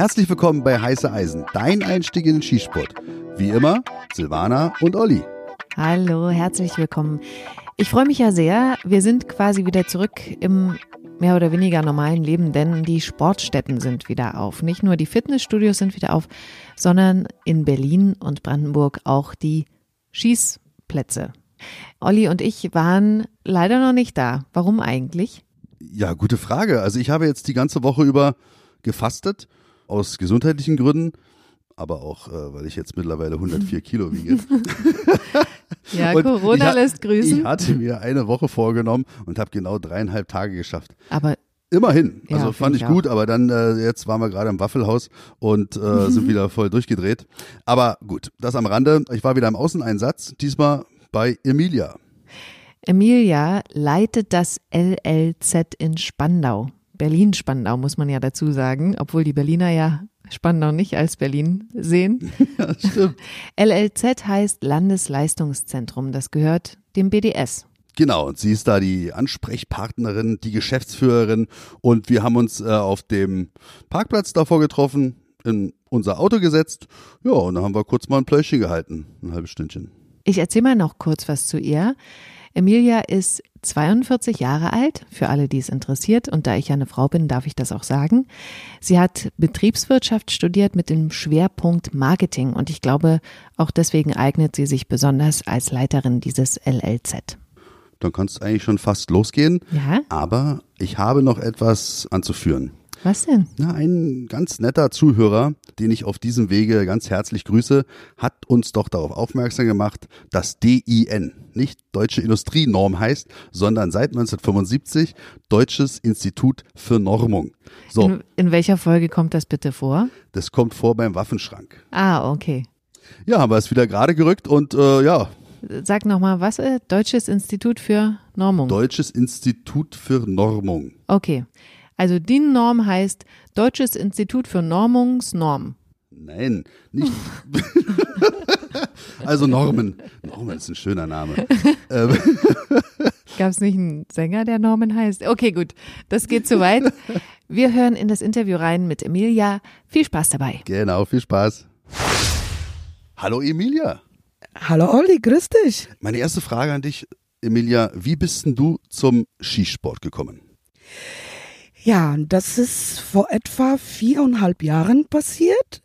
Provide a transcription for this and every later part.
Herzlich willkommen bei Heiße Eisen, dein Einstieg in den Skisport. Wie immer, Silvana und Olli. Hallo, herzlich willkommen. Ich freue mich ja sehr. Wir sind quasi wieder zurück im mehr oder weniger normalen Leben, denn die Sportstätten sind wieder auf. Nicht nur die Fitnessstudios sind wieder auf, sondern in Berlin und Brandenburg auch die Schießplätze. Olli und ich waren leider noch nicht da. Warum eigentlich? Ja, gute Frage. Also ich habe jetzt die ganze Woche über gefastet, aus gesundheitlichen Gründen, aber auch, äh, weil ich jetzt mittlerweile 104 Kilo wiege. ja, Und Corona ich, lässt grüßen. Ich hatte mir eine Woche vorgenommen und habe genau dreieinhalb Tage geschafft. Aber Immerhin. Ja, Also fand ich ich gut, aber dann äh, jetzt waren wir gerade im Waffelhaus und äh, sind wieder voll durchgedreht. Aber gut, das am Rande. Ich war wieder im Außeneinsatz, diesmal bei Emilia. Emilia leitet das LLZ in Spandau. Berlin-Spandau muss man ja dazu sagen, obwohl die Berliner ja Spandau nicht als Berlin sehen. Ja, stimmt. LLZ heißt Landesleistungszentrum. Das gehört dem BDS. Genau, und sie ist da die Ansprechpartnerin, die Geschäftsführerin und wir haben uns äh, auf dem Parkplatz davor getroffen, in unser Auto gesetzt. Ja, und dann haben wir kurz mal ein Pläuschchen gehalten, ein halbes Stündchen. Ich erzähle mal noch kurz was zu ihr. Emilia ist 42 Jahre alt, für alle, die es interessiert. Und da ich ja eine Frau bin, darf ich das auch sagen. Sie hat Betriebswirtschaft studiert mit dem Schwerpunkt Marketing. Und ich glaube, auch deswegen eignet sie sich besonders als Leiterin dieses LLZ. Dann kannst du eigentlich schon fast losgehen. Ja? Aber ich habe noch etwas anzuführen. Was denn? Ja, ein ganz netter Zuhörer, den ich auf diesem Wege ganz herzlich grüße, hat uns doch darauf aufmerksam gemacht, dass DIN nicht Deutsche Industrienorm heißt, sondern seit 1975 Deutsches Institut für Normung. So, In, in welcher Folge kommt das bitte vor? das kommt vor beim Waffenschrank. Ah, okay. Ja, haben wir es wieder gerade gerückt und äh, ja, Sag nochmal, was? Äh, Deutsches Institut für Normung. Deutsches Institut für Normung. Okay. Also DIN-Norm heißt Deutsches Institut für Normungsnorm. Nein, nicht. also Normen. Normen ist ein schöner Name. ähm, Gab es nicht einen Sänger, der Norman heißt? Okay, gut. Das geht zu weit. Wir hören in das Interview rein mit Emilia. Viel Spaß dabei. Genau, viel Spaß. Hallo Emilia. Hallo Olli, grüß dich. Meine erste Frage an dich, Emilia, wie bist denn du zum Skisport gekommen? Ja, das ist vor etwa viereinhalb Jahren passiert.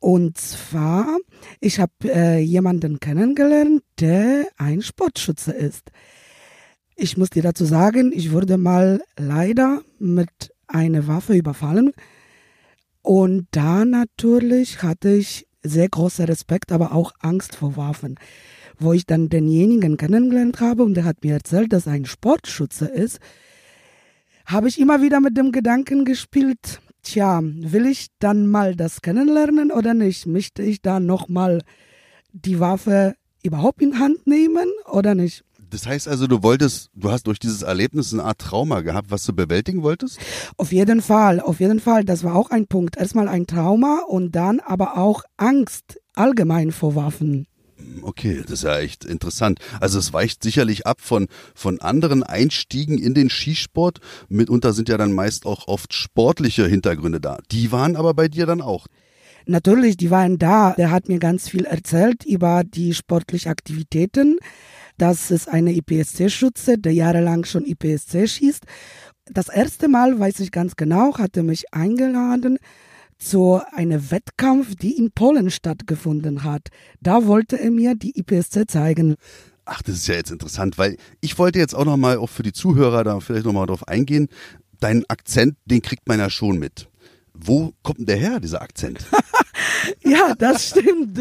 Und zwar, ich habe äh, jemanden kennengelernt, der ein Sportschütze ist. Ich muss dir dazu sagen, ich wurde mal leider mit einer Waffe überfallen. Und da natürlich hatte ich sehr großen Respekt, aber auch Angst vor Waffen. Wo ich dann denjenigen kennengelernt habe und der hat mir erzählt, dass er ein Sportschütze ist, habe ich immer wieder mit dem Gedanken gespielt, tja, will ich dann mal das kennenlernen oder nicht? Möchte ich da nochmal die Waffe überhaupt in Hand nehmen oder nicht? Das heißt also, du wolltest, du hast durch dieses Erlebnis eine Art Trauma gehabt, was du bewältigen wolltest? Auf jeden Fall, auf jeden Fall, das war auch ein Punkt. Erstmal ein Trauma und dann aber auch Angst allgemein vor Waffen. Okay, das ist ja echt interessant. Also es weicht sicherlich ab von, von anderen Einstiegen in den Skisport. Mitunter sind ja dann meist auch oft sportliche Hintergründe da. Die waren aber bei dir dann auch. Natürlich, die waren da. Der hat mir ganz viel erzählt über die sportlichen Aktivitäten. Das ist eine IPSC-Schütze, der jahrelang schon IPSC schießt. Das erste Mal, weiß ich ganz genau, hat er mich eingeladen zu einem Wettkampf, die in Polen stattgefunden hat. Da wollte er mir die IPSC zeigen. Ach, das ist ja jetzt interessant, weil ich wollte jetzt auch nochmal, auch für die Zuhörer da vielleicht nochmal drauf eingehen. Deinen Akzent, den kriegt man ja schon mit. Wo kommt denn der her, dieser Akzent? Ja, das stimmt.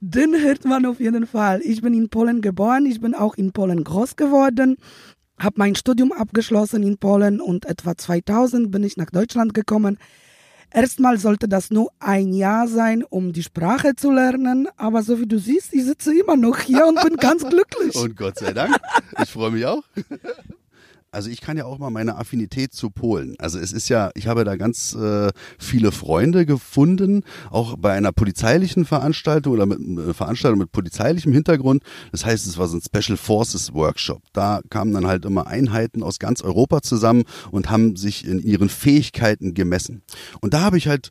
Den hört man auf jeden Fall. Ich bin in Polen geboren, ich bin auch in Polen groß geworden, habe mein Studium abgeschlossen in Polen und etwa 2000 bin ich nach Deutschland gekommen. Erstmal sollte das nur ein Jahr sein, um die Sprache zu lernen, aber so wie du siehst, ich sitze immer noch hier und bin ganz glücklich. Und Gott sei Dank. Ich freue mich auch. Also ich kann ja auch mal meine Affinität zu Polen. Also es ist ja, ich habe da ganz äh, viele Freunde gefunden, auch bei einer polizeilichen Veranstaltung oder mit äh, Veranstaltung mit polizeilichem Hintergrund. Das heißt, es war so ein Special Forces Workshop. Da kamen dann halt immer Einheiten aus ganz Europa zusammen und haben sich in ihren Fähigkeiten gemessen. Und da habe ich halt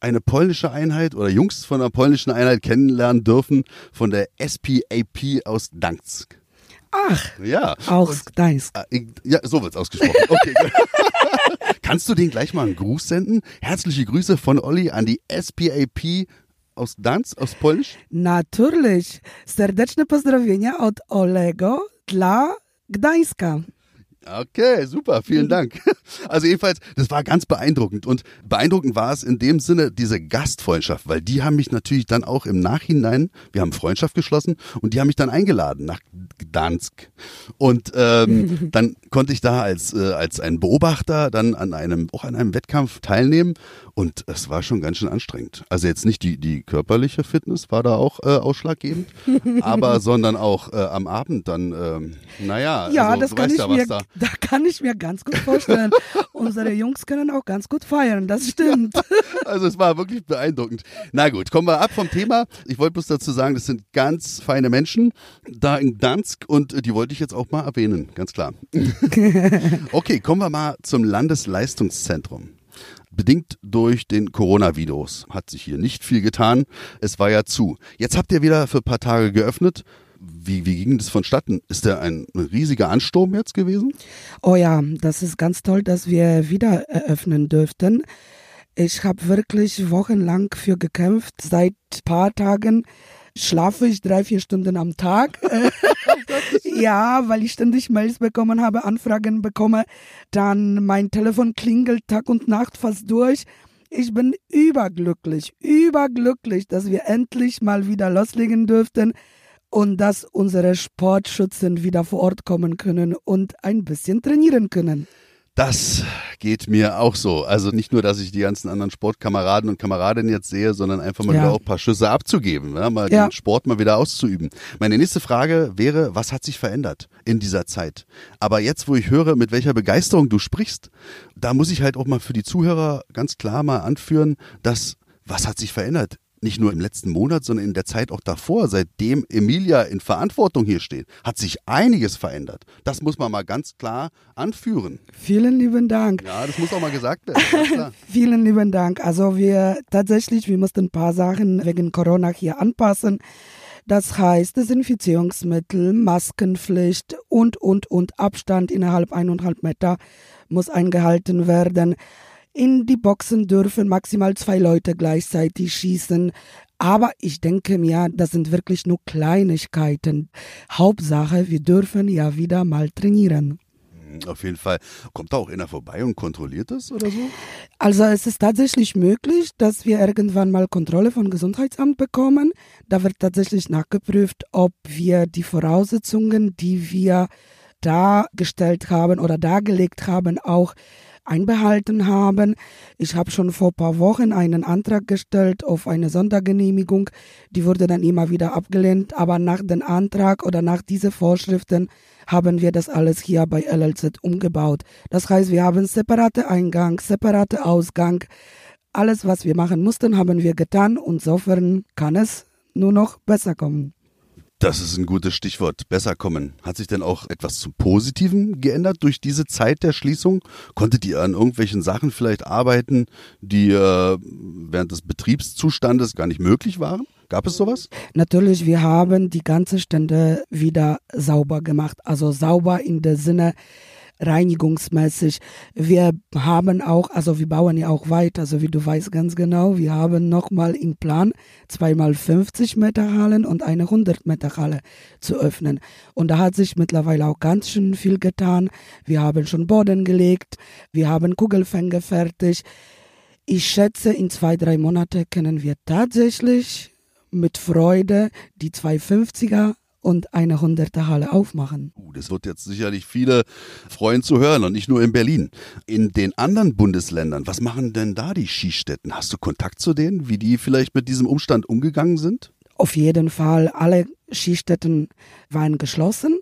eine polnische Einheit oder Jungs von einer polnischen Einheit kennenlernen dürfen von der SPAP aus Danzig. Ach, Ja. aus Gdańsk. Ah, Ja, so wird's ausgesprochen. Okay. Kannst du denen gleich mal einen Gruß senden? Herzliche Grüße von Olli an die SPAP aus Danz, aus Polnisch. Natürlich. Serdeczne pozdrowienia od Olego dla Gdańska. Okay, super, vielen Dank. Also jedenfalls, das war ganz beeindruckend. Und beeindruckend war es in dem Sinne diese Gastfreundschaft, weil die haben mich natürlich dann auch im Nachhinein, wir haben Freundschaft geschlossen und die haben mich dann eingeladen nach Gdansk. Und ähm, dann konnte ich da als äh, als ein Beobachter dann an einem auch an einem Wettkampf teilnehmen und es war schon ganz schön anstrengend. Also jetzt nicht die die körperliche Fitness war da auch äh, ausschlaggebend, aber sondern auch äh, am Abend dann, ähm, naja, Ja, also, das kann ich ja, was mir, da da kann ich mir ganz gut vorstellen. Unsere Jungs können auch ganz gut feiern, das stimmt. Also es war wirklich beeindruckend. Na gut, kommen wir ab vom Thema. Ich wollte bloß dazu sagen, das sind ganz feine Menschen da in Gdansk und die wollte ich jetzt auch mal erwähnen, ganz klar. okay, kommen wir mal zum Landesleistungszentrum. Bedingt durch den Coronavirus hat sich hier nicht viel getan. Es war ja zu. Jetzt habt ihr wieder für ein paar Tage geöffnet. Wie, wie ging das vonstatten? Ist der ein riesiger Ansturm jetzt gewesen? Oh ja, das ist ganz toll, dass wir wieder eröffnen dürften. Ich habe wirklich wochenlang für gekämpft. Seit paar Tagen schlafe ich drei, vier Stunden am Tag. ja, weil ich ständig Mails bekommen habe, Anfragen bekomme. Dann mein Telefon klingelt Tag und Nacht fast durch. Ich bin überglücklich, überglücklich, dass wir endlich mal wieder loslegen dürften und dass unsere Sportschützen wieder vor Ort kommen können und ein bisschen trainieren können. Das geht mir auch so. Also nicht nur, dass ich die ganzen anderen Sportkameraden und Kameradinnen jetzt sehe, sondern einfach mal Ja. wieder auch ein paar Schüsse abzugeben, ja, mal Ja. den Sport mal wieder auszuüben. Meine nächste Frage wäre, was hat sich verändert in dieser Zeit? Aber jetzt, wo ich höre, mit welcher Begeisterung du sprichst, da muss ich halt auch mal für die Zuhörer ganz klar mal anführen, dass was hat sich verändert? Nicht nur im letzten Monat, sondern in der Zeit auch davor, seitdem Emilia in Verantwortung hier steht, hat sich einiges verändert. Das muss man mal ganz klar anführen. Vielen lieben Dank. Ja, das muss auch mal gesagt werden. Vielen lieben Dank. Also wir tatsächlich, wir mussten ein paar Sachen wegen Corona hier anpassen. Das heißt Desinfizierungsmittel, Maskenpflicht und, und, und Abstand innerhalb eineinhalb Meter muss eingehalten werden. In die Boxen dürfen maximal zwei Leute gleichzeitig schießen. Aber ich denke mir, das sind wirklich nur Kleinigkeiten. Hauptsache, wir dürfen ja wieder mal trainieren. Auf jeden Fall. Kommt da auch einer vorbei und kontrolliert das oder so? Also es ist tatsächlich möglich, dass wir irgendwann mal Kontrolle vom Gesundheitsamt bekommen. Da wird tatsächlich nachgeprüft, ob wir die Voraussetzungen, die wir dargestellt haben oder dargelegt haben, auch einbehalten haben. Ich habe schon vor ein paar Wochen einen Antrag gestellt auf eine Sondergenehmigung. Die wurde dann immer wieder abgelehnt. Aber nach dem Antrag oder nach diesen Vorschriften haben wir das alles hier bei LLZ umgebaut. Das heißt, wir haben separate Eingang, separate Ausgang. Alles, was wir machen mussten, haben wir getan. Und insofern kann es nur noch besser kommen. Das ist ein gutes Stichwort. Besser kommen. Hat sich denn auch etwas zum Positiven geändert durch diese Zeit der Schließung? Konntet ihr an irgendwelchen Sachen vielleicht arbeiten, die äh, während des Betriebszustandes gar nicht möglich waren? Gab es sowas? Natürlich, wir haben die ganze Stände wieder sauber gemacht. Also sauber in der Sinne reinigungsmäßig. Wir haben auch, also wir bauen ja auch weiter, also wie du weißt ganz genau, wir haben nochmal im Plan zweimal 50 Meter Hallen und eine 100 Meter Halle zu öffnen. Und da hat sich mittlerweile auch ganz schön viel getan. Wir haben schon Boden gelegt, wir haben Kugelfänge fertig. Ich schätze, in zwei, drei Monate können wir tatsächlich mit Freude die 250er und eine 100er Halle aufmachen. Uh, das wird jetzt sicherlich viele freuen zu hören und nicht nur in Berlin. In den anderen Bundesländern, was machen denn da die Skistätten? Hast du Kontakt zu denen, wie die vielleicht mit diesem Umstand umgegangen sind? Auf jeden Fall, alle Skistätten waren geschlossen.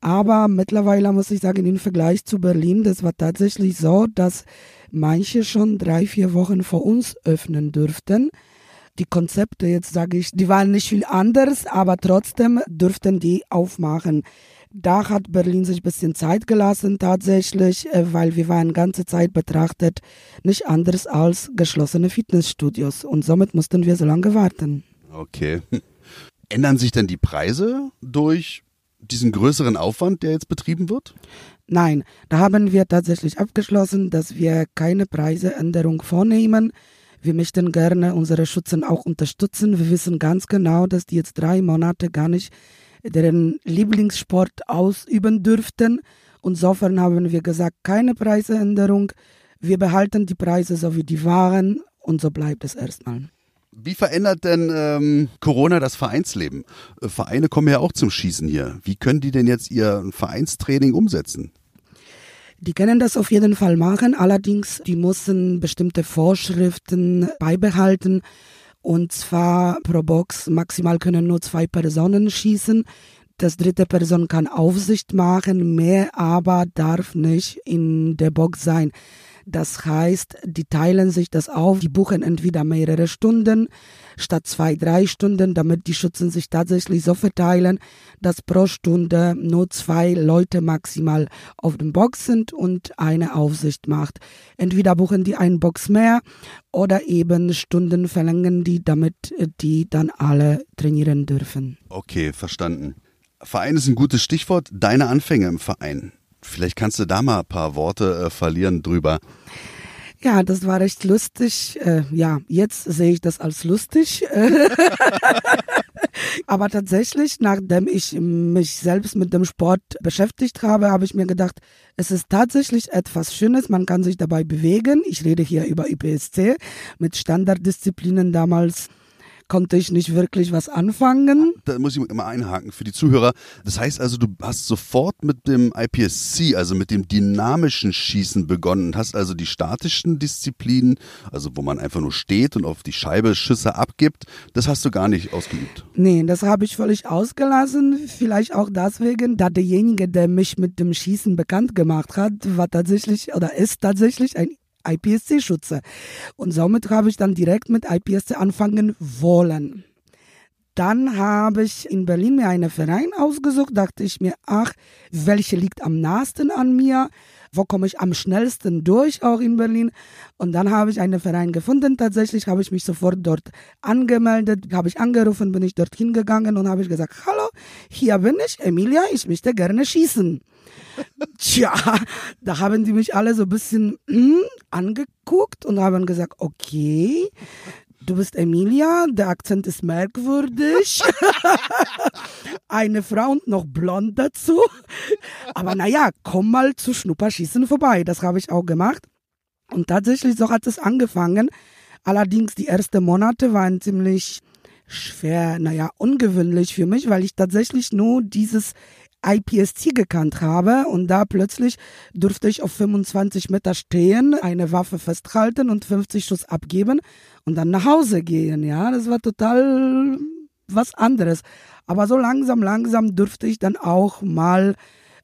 Aber mittlerweile muss ich sagen, im Vergleich zu Berlin, das war tatsächlich so, dass manche schon drei, vier Wochen vor uns öffnen dürften. Die Konzepte, jetzt sage ich, die waren nicht viel anders, aber trotzdem dürften die aufmachen. Da hat Berlin sich ein bisschen Zeit gelassen tatsächlich, äh, weil wir waren ganze Zeit betrachtet nicht anders als geschlossene Fitnessstudios und somit mussten wir so lange warten. Okay. Ändern sich denn die Preise durch diesen größeren Aufwand, der jetzt betrieben wird? Nein, da haben wir tatsächlich abgeschlossen, dass wir keine Preiseänderung vornehmen. Wir möchten gerne unsere Schützen auch unterstützen. Wir wissen ganz genau, dass die jetzt drei Monate gar nicht deren Lieblingssport ausüben dürften. Insofern haben wir gesagt, keine Preiseänderung. Wir behalten die Preise so wie die waren und so bleibt es erstmal. Wie verändert denn ähm, Corona das Vereinsleben? Äh, Vereine kommen ja auch zum Schießen hier. Wie können die denn jetzt ihr Vereinstraining umsetzen? Die können das auf jeden Fall machen, allerdings die müssen bestimmte Vorschriften beibehalten. Und zwar pro Box maximal können nur zwei Personen schießen. Das dritte Person kann Aufsicht machen, mehr aber darf nicht in der Box sein. Das heißt, die teilen sich das auf, die buchen entweder mehrere Stunden statt zwei, drei Stunden, damit die Schützen sich tatsächlich so verteilen, dass pro Stunde nur zwei Leute maximal auf dem Box sind und eine Aufsicht macht. Entweder buchen die einen Box mehr oder eben Stunden verlängern die, damit die dann alle trainieren dürfen. Okay, verstanden. Verein ist ein gutes Stichwort. Deine Anfänge im Verein. Vielleicht kannst du da mal ein paar Worte äh, verlieren drüber. Ja, das war recht lustig. Äh, ja, jetzt sehe ich das als lustig. Aber tatsächlich, nachdem ich mich selbst mit dem Sport beschäftigt habe, habe ich mir gedacht, es ist tatsächlich etwas Schönes. Man kann sich dabei bewegen. Ich rede hier über IPSC mit Standarddisziplinen damals konnte ich nicht wirklich was anfangen. Da muss ich immer einhaken für die Zuhörer. Das heißt also, du hast sofort mit dem IPSC, also mit dem dynamischen Schießen begonnen und hast also die statischen Disziplinen, also wo man einfach nur steht und auf die Scheibe Schüsse abgibt, das hast du gar nicht ausgeübt. Nee, das habe ich völlig ausgelassen. Vielleicht auch deswegen, da derjenige, der mich mit dem Schießen bekannt gemacht hat, war tatsächlich oder ist tatsächlich ein IPSC-Schütze. Und somit habe ich dann direkt mit IPSC anfangen wollen. Dann habe ich in Berlin mir einen Verein ausgesucht, dachte ich mir, ach, welche liegt am nahesten an mir? Wo komme ich am schnellsten durch, auch in Berlin? Und dann habe ich einen Verein gefunden. Tatsächlich habe ich mich sofort dort angemeldet, habe ich angerufen, bin ich dorthin gegangen und habe ich gesagt, hallo, hier bin ich, Emilia, ich möchte gerne schießen. Tja, da haben die mich alle so ein bisschen hm, angeguckt und haben gesagt, okay, du bist Emilia, der Akzent ist merkwürdig. Eine Frau und noch blond dazu. Aber naja, komm mal zu Schnupperschießen vorbei. Das habe ich auch gemacht. Und tatsächlich, so hat es angefangen. Allerdings, die ersten Monate waren ziemlich schwer, naja, ungewöhnlich für mich, weil ich tatsächlich nur dieses IPSC gekannt habe und da plötzlich durfte ich auf 25 Meter stehen, eine Waffe festhalten und 50 Schuss abgeben und dann nach Hause gehen. Ja, das war total was anderes. Aber so langsam, langsam durfte ich dann auch mal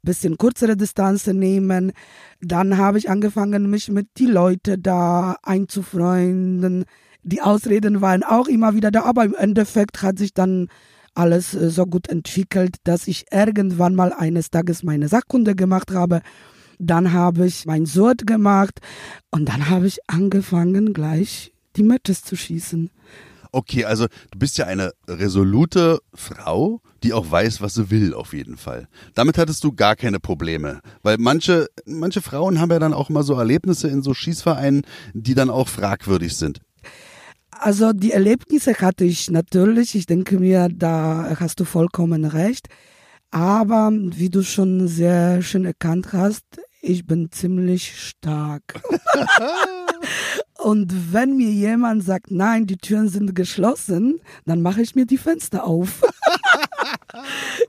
bisschen kürzere Distanzen nehmen. Dann habe ich angefangen, mich mit die Leute da einzufreunden. Die Ausreden waren auch immer wieder da, aber im Endeffekt hat sich dann alles äh, so gut entwickelt, dass ich irgendwann mal eines Tages meine Sachkunde gemacht habe. Dann habe ich mein Sort gemacht und dann habe ich angefangen, gleich die Matches zu schießen. Okay, also du bist ja eine resolute Frau, die auch weiß, was sie will, auf jeden Fall. Damit hattest du gar keine Probleme. Weil manche, manche Frauen haben ja dann auch immer so Erlebnisse in so Schießvereinen, die dann auch fragwürdig sind. Also die Erlebnisse hatte ich natürlich. Ich denke mir, da hast du vollkommen recht. Aber wie du schon sehr schön erkannt hast, ich bin ziemlich stark. Und wenn mir jemand sagt, nein, die Türen sind geschlossen, dann mache ich mir die Fenster auf.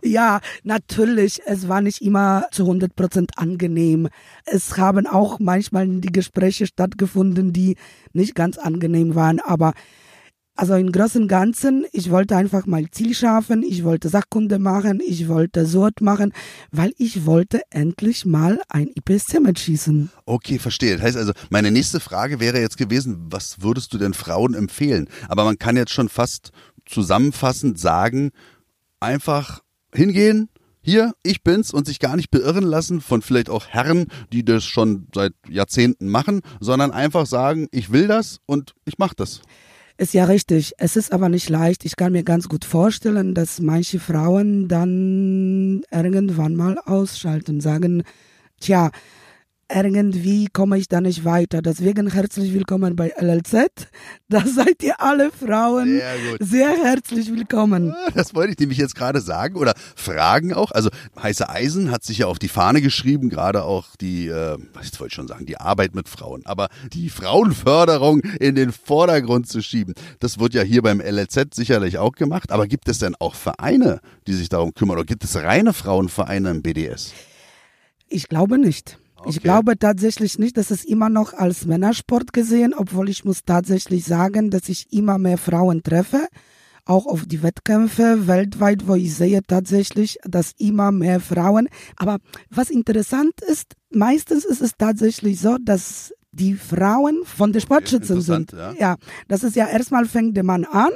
ja, natürlich, es war nicht immer zu 100 Prozent angenehm. Es haben auch manchmal die Gespräche stattgefunden, die nicht ganz angenehm waren, aber also im Großen und Ganzen, ich wollte einfach mal Ziel schaffen, ich wollte Sachkunde machen, ich wollte Sort machen, weil ich wollte endlich mal ein IPSC mitschießen. Okay, verstehe. Das heißt also, meine nächste Frage wäre jetzt gewesen, was würdest du denn Frauen empfehlen? Aber man kann jetzt schon fast zusammenfassend sagen, einfach hingehen, hier, ich bin's und sich gar nicht beirren lassen von vielleicht auch Herren, die das schon seit Jahrzehnten machen, sondern einfach sagen, ich will das und ich mach das. Ist ja richtig. Es ist aber nicht leicht. Ich kann mir ganz gut vorstellen, dass manche Frauen dann irgendwann mal ausschalten, sagen, tja, irgendwie komme ich da nicht weiter. Deswegen herzlich willkommen bei LLZ. Da seid ihr alle Frauen sehr, sehr, herzlich willkommen. Das wollte ich nämlich jetzt gerade sagen oder fragen auch. Also Heiße Eisen hat sich ja auf die Fahne geschrieben, gerade auch die, äh, was wollte ich schon sagen, die Arbeit mit Frauen, aber die Frauenförderung in den Vordergrund zu schieben. Das wird ja hier beim LLZ sicherlich auch gemacht. Aber gibt es denn auch Vereine, die sich darum kümmern? Oder gibt es reine Frauenvereine im BDS? Ich glaube nicht. Okay. Ich glaube tatsächlich nicht, dass es immer noch als Männersport gesehen, obwohl ich muss tatsächlich sagen, dass ich immer mehr Frauen treffe, auch auf die Wettkämpfe weltweit, wo ich sehe tatsächlich, dass immer mehr Frauen, aber was interessant ist, meistens ist es tatsächlich so, dass die Frauen von der Sportschützen sind. Ja. ja, das ist ja erstmal fängt der Mann an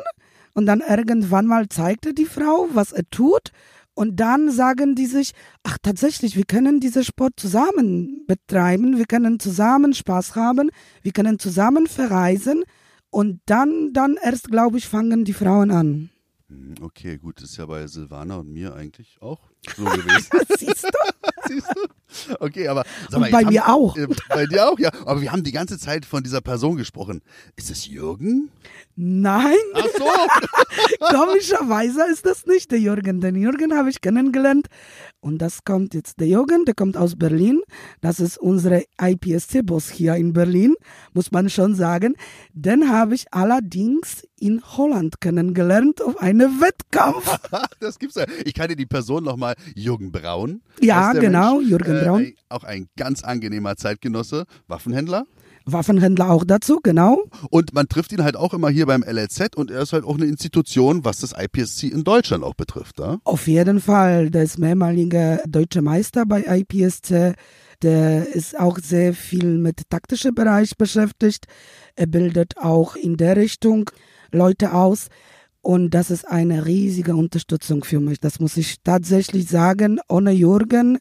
und dann irgendwann mal zeigt er die Frau, was er tut und dann sagen die sich, ach tatsächlich, wir können diesen Sport zusammen betreiben, wir können zusammen Spaß haben, wir können zusammen verreisen. Und dann, dann erst, glaube ich, fangen die Frauen an. Hm, okay, gut, das ist ja bei Silvana und mir eigentlich auch so gewesen. Siehst du? Siehst du? Okay, aber sag mal, bei mir haben, auch. Äh, bei dir auch, ja. Aber wir haben die ganze Zeit von dieser Person gesprochen. Ist es Jürgen? Nein. Ach so. Komischerweise ist das nicht der Jürgen. Den Jürgen habe ich kennengelernt. Und das kommt jetzt der Jürgen, der kommt aus Berlin. Das ist unsere IPSC-Boss hier in Berlin, muss man schon sagen. Den habe ich allerdings in Holland kennengelernt auf einem Wettkampf. das gibt's ja. Ich kannte die Person nochmal, Jürgen Braun. Ja, genau, Mensch. Jürgen Braun. Äh, auch ein ganz angenehmer Zeitgenosse, Waffenhändler. Waffenhändler auch dazu, genau. Und man trifft ihn halt auch immer hier beim LLZ und er ist halt auch eine Institution, was das IPSC in Deutschland auch betrifft. Ja? Auf jeden Fall. Der ist mehrmaliger deutscher Meister bei IPSC. Der ist auch sehr viel mit taktischem Bereich beschäftigt. Er bildet auch in der Richtung Leute aus. Und das ist eine riesige Unterstützung für mich. Das muss ich tatsächlich sagen. Ohne Jürgen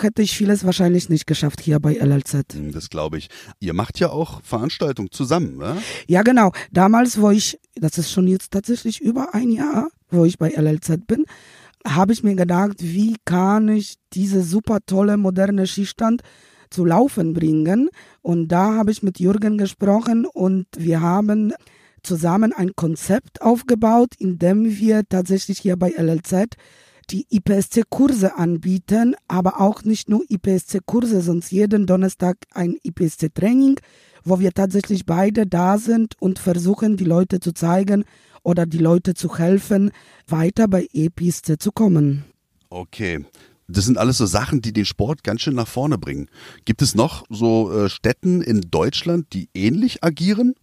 hätte ich vieles wahrscheinlich nicht geschafft hier bei LLZ. Hm, das glaube ich. Ihr macht ja auch Veranstaltungen zusammen, ne? Ja, genau. Damals, wo ich, das ist schon jetzt tatsächlich über ein Jahr, wo ich bei LLZ bin, habe ich mir gedacht, wie kann ich diese super tolle moderne Skistand zu laufen bringen? Und da habe ich mit Jürgen gesprochen und wir haben zusammen ein Konzept aufgebaut, in dem wir tatsächlich hier bei LLZ die IPSC-Kurse anbieten, aber auch nicht nur IPSC-Kurse, sonst jeden Donnerstag ein IPSC-Training, wo wir tatsächlich beide da sind und versuchen, die Leute zu zeigen oder die Leute zu helfen, weiter bei EPSC zu kommen. Okay. Das sind alles so Sachen, die den Sport ganz schön nach vorne bringen. Gibt es noch so äh, Städten in Deutschland, die ähnlich agieren?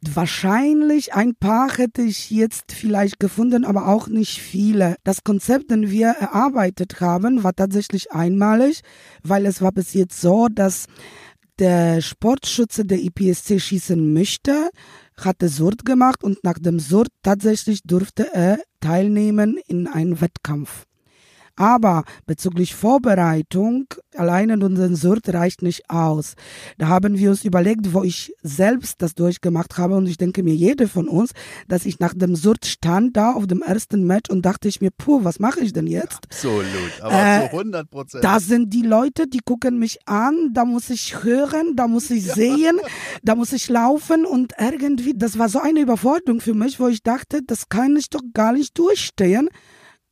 Wahrscheinlich ein paar hätte ich jetzt vielleicht gefunden, aber auch nicht viele. Das Konzept, den wir erarbeitet haben, war tatsächlich einmalig, weil es war bis jetzt so, dass der Sportschütze der IPSC schießen möchte, hatte Surt gemacht und nach dem Surt tatsächlich durfte er teilnehmen in einem Wettkampf. Aber bezüglich Vorbereitung, alleine unseren Surt reicht nicht aus. Da haben wir uns überlegt, wo ich selbst das durchgemacht habe und ich denke mir, jede von uns, dass ich nach dem Surt stand da auf dem ersten Match und dachte ich mir, puh, was mache ich denn jetzt? Absolut, aber äh, zu 100 Prozent. Da sind die Leute, die gucken mich an, da muss ich hören, da muss ich sehen, da muss ich laufen und irgendwie, das war so eine Überforderung für mich, wo ich dachte, das kann ich doch gar nicht durchstehen.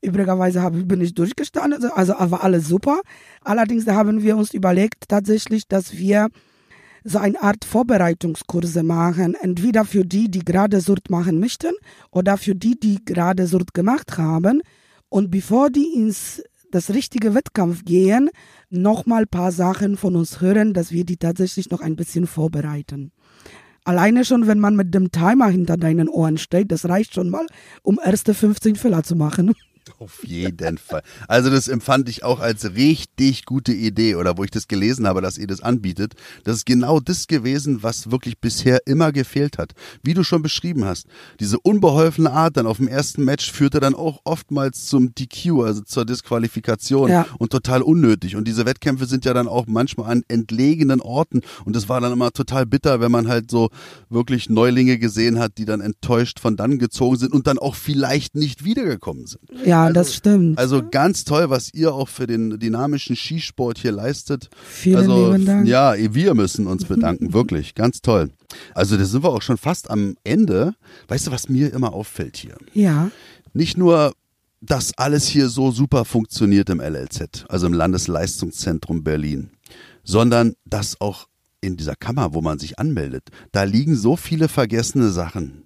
Übrigerweise hab, bin ich durchgestanden, also, also war alles super. Allerdings haben wir uns überlegt tatsächlich, dass wir so eine Art Vorbereitungskurse machen, entweder für die, die gerade Surt machen möchten oder für die, die gerade Surt gemacht haben. Und bevor die ins das richtige Wettkampf gehen, nochmal ein paar Sachen von uns hören, dass wir die tatsächlich noch ein bisschen vorbereiten. Alleine schon, wenn man mit dem Timer hinter deinen Ohren steht, das reicht schon mal, um erste 15 Fehler zu machen. Auf jeden Fall. Also das empfand ich auch als richtig gute Idee oder wo ich das gelesen habe, dass ihr das anbietet. Das ist genau das gewesen, was wirklich bisher immer gefehlt hat. Wie du schon beschrieben hast. Diese unbeholfene Art dann auf dem ersten Match führte dann auch oftmals zum DQ, also zur Disqualifikation Ja. und total unnötig. Und diese Wettkämpfe sind ja dann auch manchmal an entlegenen Orten und das war dann immer total bitter, wenn man halt so wirklich Neulinge gesehen hat, die dann enttäuscht von dann gezogen sind und dann auch vielleicht nicht wiedergekommen sind. Ja, das stimmt. Also ganz toll, was ihr auch für den dynamischen Skisport hier leistet. Vielen also, lieben Dank. Ja, wir müssen uns bedanken, wirklich, ganz toll. Also da sind wir auch schon fast am Ende. Weißt du, was mir immer auffällt hier? Ja, Nicht nur, dass alles hier so super funktioniert im LLZ, also im Landesleistungszentrum Berlin, sondern dass auch in dieser Kammer, wo man sich anmeldet, da liegen so viele vergessene Sachen.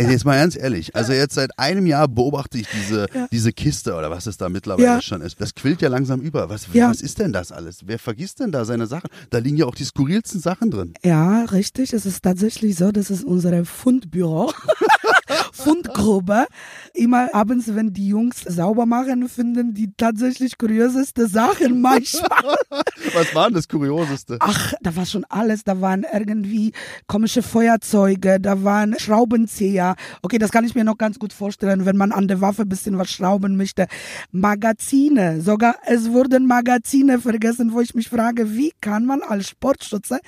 Ey, Jetzt mal ganz ehrlich, also jetzt seit einem Jahr beobachte ich diese, diese Kiste oder was es da mittlerweile Ja. schon ist. Das quillt ja langsam über. Was, Ja. was ist denn das alles? Wer vergisst denn da seine Sachen? Da liegen ja auch die skurrilsten Sachen drin. ja, richtig. Es ist tatsächlich so, das ist unser Fundbüro. Fundgrube. Immer abends, wenn die Jungs sauber machen, finden die tatsächlich kurioseste Sachen manchmal. Was war denn das Kurioseste? Ach, da war schon alles. Da waren irgendwie komische Feuerzeuge, da waren Schraubenzieher. Okay, das kann ich mir noch ganz gut vorstellen, wenn man an der Waffe ein bisschen was schrauben möchte. Magazine, sogar es wurden Magazine vergessen, wo ich mich frage, wie kann man als Sportschütze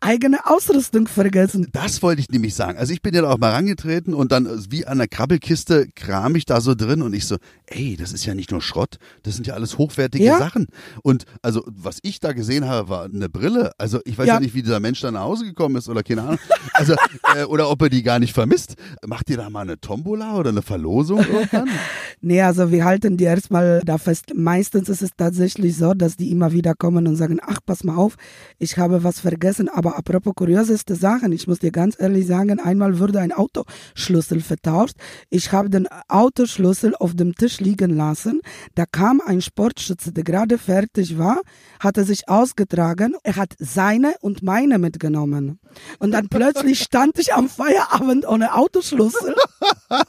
eigene Ausrüstung vergessen? Das wollte ich nämlich sagen. Also ich bin ja da auch mal rangetreten und dann äh, wie an der Krabbelkiste kram ich da so drin und ich so, ey, das ist ja nicht nur Schrott, das sind ja alles hochwertige Ja. Sachen. Und also was ich da gesehen habe, war eine Brille. Also ich weiß ja, Ja. nicht, wie dieser Mensch da nach Hause gekommen ist oder keine Ahnung. Also äh, oder ob er die gar nicht vermisst. Macht ihr da mal eine Tombola oder eine Verlosung irgendwann? Nee, also wir halten die erstmal da fest. Meistens ist es tatsächlich so, dass die immer wieder kommen und sagen, ach, pass mal auf, ich habe was vergessen. Aber apropos kurioseste Sachen, ich muss dir ganz ehrlich sagen, einmal wurde ein Autoschlüssel vertauscht. Ich habe den Autoschlüssel auf dem Tisch liegen lassen. Da kam ein Sportschütze, der gerade fertig war, hatte sich ausgetragen. Er hat seine und meine mitgenommen. Und dann plötzlich stand ich am Feierabend ohne Autoschlüssel.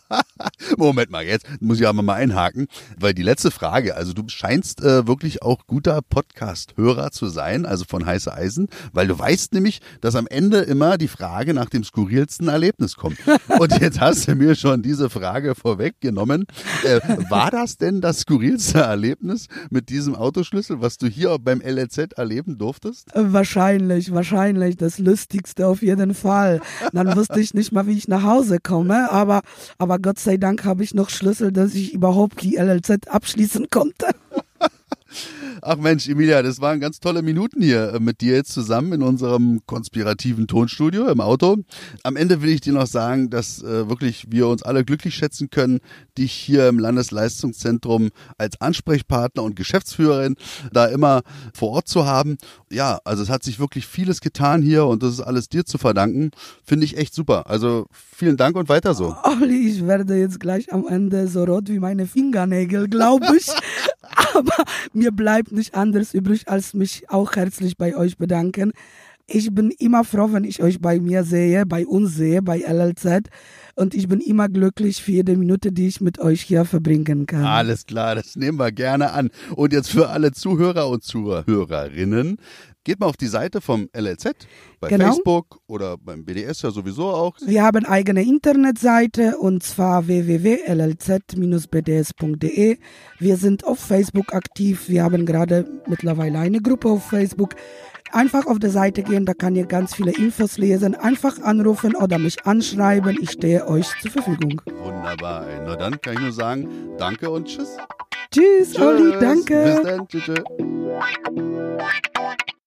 Moment mal, jetzt muss ich aber mal einhaken, weil die letzte Frage, also du scheinst äh, wirklich auch guter Podcast-Hörer zu sein, also von Heiße Eisen, weil du weißt nämlich, dass am Ende immer die Frage nach dem skurrilsten Erlebnis kommt. Und jetzt hast du mir schon diese Frage vorweggenommen. Äh, war das denn das skurrilste Erlebnis mit diesem Autoschlüssel, was du hier beim LLZ erleben durftest? Wahrscheinlich, wahrscheinlich das Lustigste auf jeden Fall. Dann wusste ich nicht mal, wie ich nach Hause komme, aber, aber Gott sei Dank habe ich noch Schlüssel, dass ich überhaupt die LLZ abschließen konnte. Ach Mensch, Emilia, das waren ganz tolle Minuten hier äh, mit dir jetzt zusammen in unserem konspirativen Tonstudio im Auto. Am Ende will ich dir noch sagen, dass äh, wirklich wir uns alle glücklich schätzen können, dich hier im Landesleistungszentrum als Ansprechpartner und Geschäftsführerin da immer vor Ort zu haben. Ja, also es hat sich wirklich vieles getan hier und das ist alles dir zu verdanken. Finde ich echt super. Also vielen Dank und weiter so. Olli, ich werde jetzt gleich am Ende so rot wie meine Fingernägel, glaube ich. Aber mir bleibt nicht anders übrig, als mich auch herzlich bei euch bedanken. Ich bin immer froh, wenn ich euch bei mir sehe, bei uns sehe, bei LLZ. Und ich bin immer glücklich für jede Minute, die ich mit euch hier verbringen kann. Alles klar, das nehmen wir gerne an. Und jetzt für alle Zuhörer und Zuhörerinnen, geht mal auf die Seite vom LLZ, bei Genau. Facebook oder beim BDS ja sowieso auch. Wir haben eigene Internetseite und zwar www.llz-bds.de. Wir sind auf Facebook aktiv. Wir haben gerade mittlerweile eine Gruppe auf Facebook. Einfach auf der Seite gehen, da kann ihr ganz viele Infos lesen. Einfach anrufen oder mich anschreiben. Ich stehe euch zur Verfügung. Wunderbar. Na dann kann ich nur sagen, danke und tschüss. Tschüss, Olli, Tschüss. danke. Bis dann. Tschüss. tschüss.